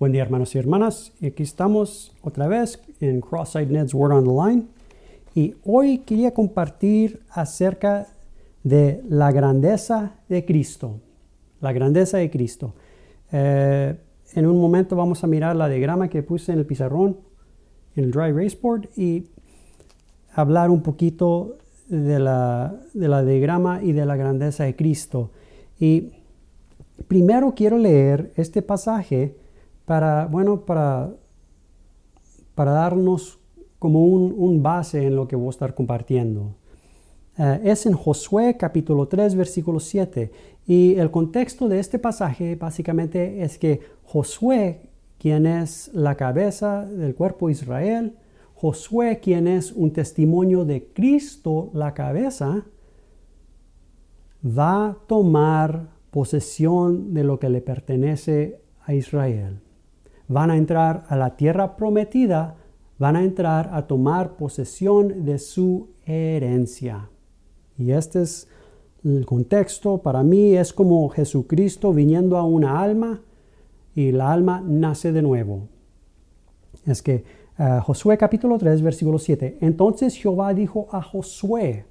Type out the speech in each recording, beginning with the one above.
Buen día hermanos y hermanas, aquí estamos otra vez en Cross-Eyed Ned's Word on the Line y hoy quería compartir acerca de la grandeza de Cristo, la grandeza de Cristo. Eh, en un momento vamos a mirar la diagrama que puse en el pizarrón, en el Dry Race Board y hablar un poquito de la, de la diagrama y de la grandeza de Cristo. Y primero quiero leer este pasaje para, bueno, para, para darnos como un, base en lo que voy a estar compartiendo. Eh, es en Josué capítulo 3 versículo 7 y el contexto de este pasaje básicamente es que Josué, quien es la cabeza del cuerpo de Israel, Josué, quien es un testimonio de Cristo, la cabeza, va a tomar posesión de lo que le pertenece a Israel van a entrar a la tierra prometida, van a entrar a tomar posesión de su herencia. Y este es el contexto. Para mí es como Jesucristo viniendo a una alma y la alma nace de nuevo. Es que uh, Josué capítulo 3, versículo 7. Entonces Jehová dijo a Josué,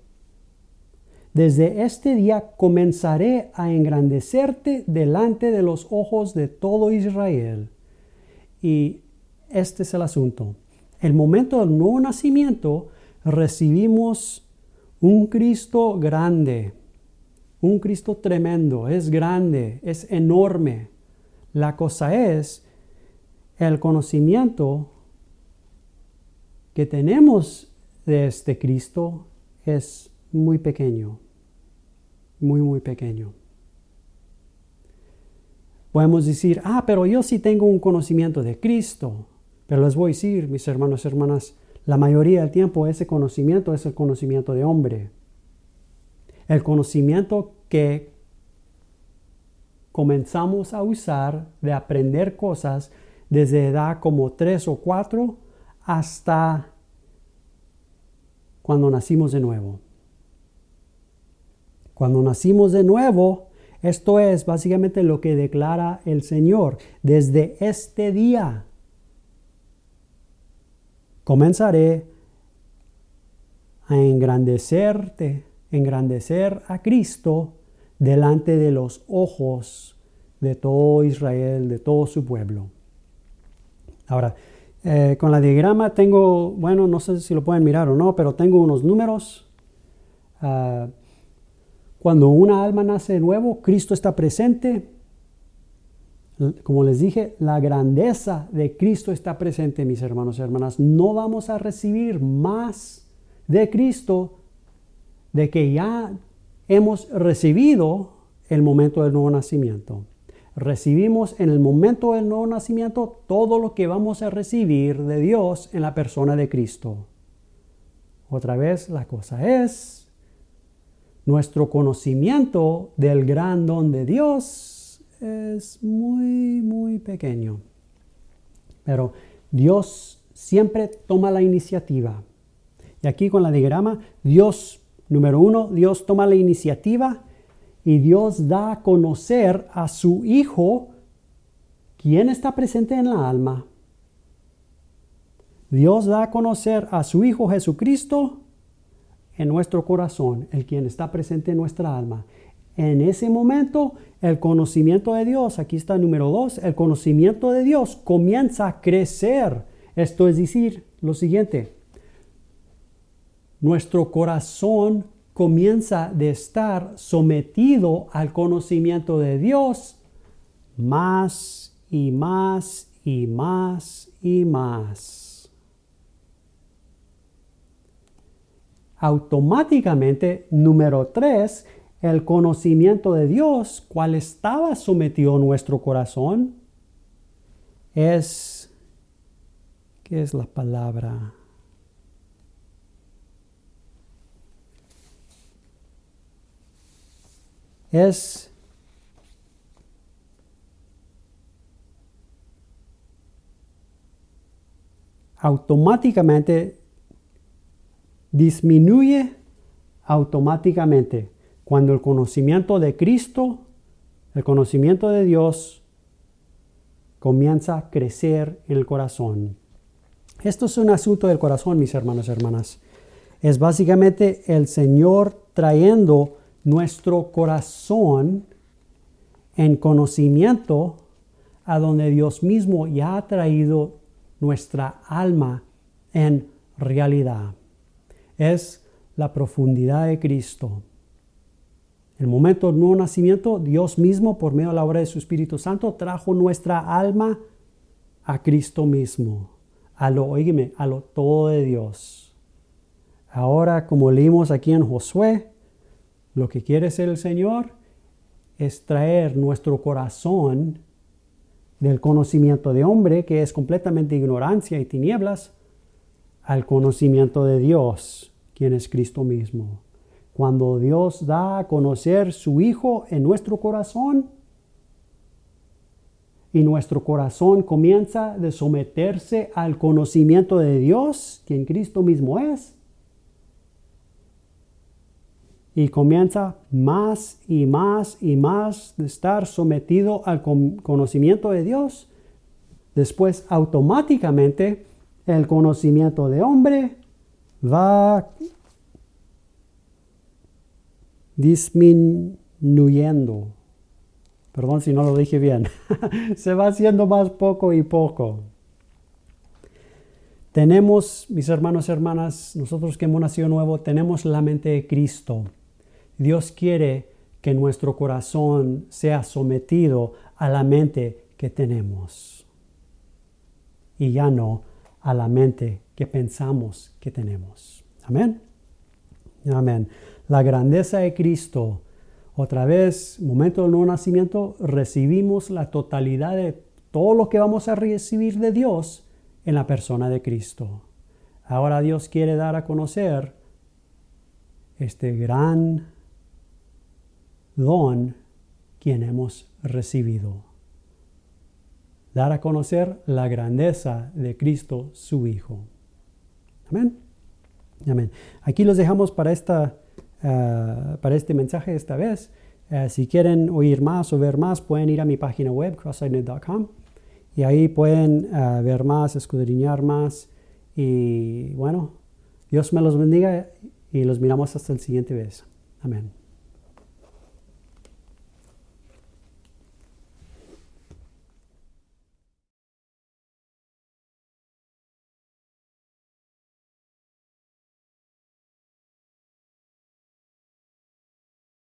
desde este día comenzaré a engrandecerte delante de los ojos de todo Israel y este es el asunto. El momento del nuevo nacimiento recibimos un Cristo grande, un Cristo tremendo, es grande, es enorme. La cosa es el conocimiento que tenemos de este Cristo es muy pequeño, muy, muy pequeño. Podemos decir, ah, pero yo sí tengo un conocimiento de Cristo. Pero les voy a decir, mis hermanos y hermanas, la mayoría del tiempo ese conocimiento es el conocimiento de hombre. El conocimiento que comenzamos a usar de aprender cosas desde edad como tres o cuatro hasta cuando nacimos de nuevo. Cuando nacimos de nuevo, esto es básicamente lo que declara el Señor. Desde este día comenzaré a engrandecerte, engrandecer a Cristo delante de los ojos de todo Israel, de todo su pueblo. Ahora, eh, con la diagrama tengo, bueno, no sé si lo pueden mirar o no, pero tengo unos números. Ah, cuando una alma nace de nuevo, Cristo está presente. Como les dije, la grandeza de Cristo está presente, mis hermanos y hermanas. No vamos a recibir más de Cristo de que ya hemos recibido el momento del nuevo nacimiento. Recibimos en el momento del nuevo nacimiento todo lo que vamos a recibir de Dios en la persona de Cristo. Otra vez, la cosa es nuestro conocimiento del gran don de Dios es muy, muy pequeño. Pero Dios siempre toma la iniciativa. Y aquí con la diagrama, Dios, número uno, Dios toma la iniciativa y Dios da a conocer a su Hijo quién está presente en la alma. Dios da a conocer a su Hijo Jesucristo en nuestro corazón, el quien está presente en nuestra alma. En ese momento, el conocimiento de Dios, aquí está el número dos, el conocimiento de Dios comienza a crecer. Esto es decir, lo siguiente, nuestro corazón comienza de estar sometido al conocimiento de Dios más y más y más y más. Automáticamente, número tres, el conocimiento de Dios, cual estaba sometido a nuestro corazón, es, ¿qué es la palabra? Es automáticamente disminuye automáticamente cuando el conocimiento de Cristo, el conocimiento de Dios, comienza a crecer en el corazón. Esto es un asunto del corazón, mis hermanos y hermanas. Es básicamente el Señor trayendo nuestro corazón en conocimiento a donde Dios mismo ya ha traído nuestra alma en realidad. Es la profundidad de Cristo. El momento del nuevo nacimiento, Dios mismo, por medio de la obra de su Espíritu Santo, trajo nuestra alma a Cristo mismo, a lo, a lo todo de Dios. Ahora, como leímos aquí en Josué, lo que quiere ser el Señor es traer nuestro corazón del conocimiento de hombre, que es completamente ignorancia y tinieblas, al conocimiento de Dios, quien es Cristo mismo. Cuando Dios da a conocer su Hijo en nuestro corazón y nuestro corazón comienza de someterse al conocimiento de Dios, quien Cristo mismo es, y comienza más y más y más de estar sometido al conocimiento de Dios, después automáticamente el conocimiento de hombre disminuyendo. Perdón si no lo dije bien. Se va haciendo más poco y poco. Tenemos, mis hermanos y hermanas, nosotros que hemos nacido nuevo, tenemos la mente de Cristo. Dios quiere que nuestro corazón sea sometido a la mente que tenemos y ya no a la mente que pensamos que tenemos. Amén. Amén la grandeza de Cristo. Otra vez, momento del nuevo nacimiento, recibimos la totalidad de todo lo que vamos a recibir de Dios en la persona de Cristo. Ahora Dios quiere dar a conocer este gran don quien hemos recibido. Dar a conocer la grandeza de Cristo, su Hijo. Amén. Amén. Aquí los dejamos para esta eh, para este mensaje esta vez. Eh, si quieren oír más o ver más, pueden ir a mi página web, crosssidenet.com, y ahí pueden eh, ver más, escudriñar más. Y bueno, Dios me los bendiga y los miramos hasta el siguiente vez. Amén.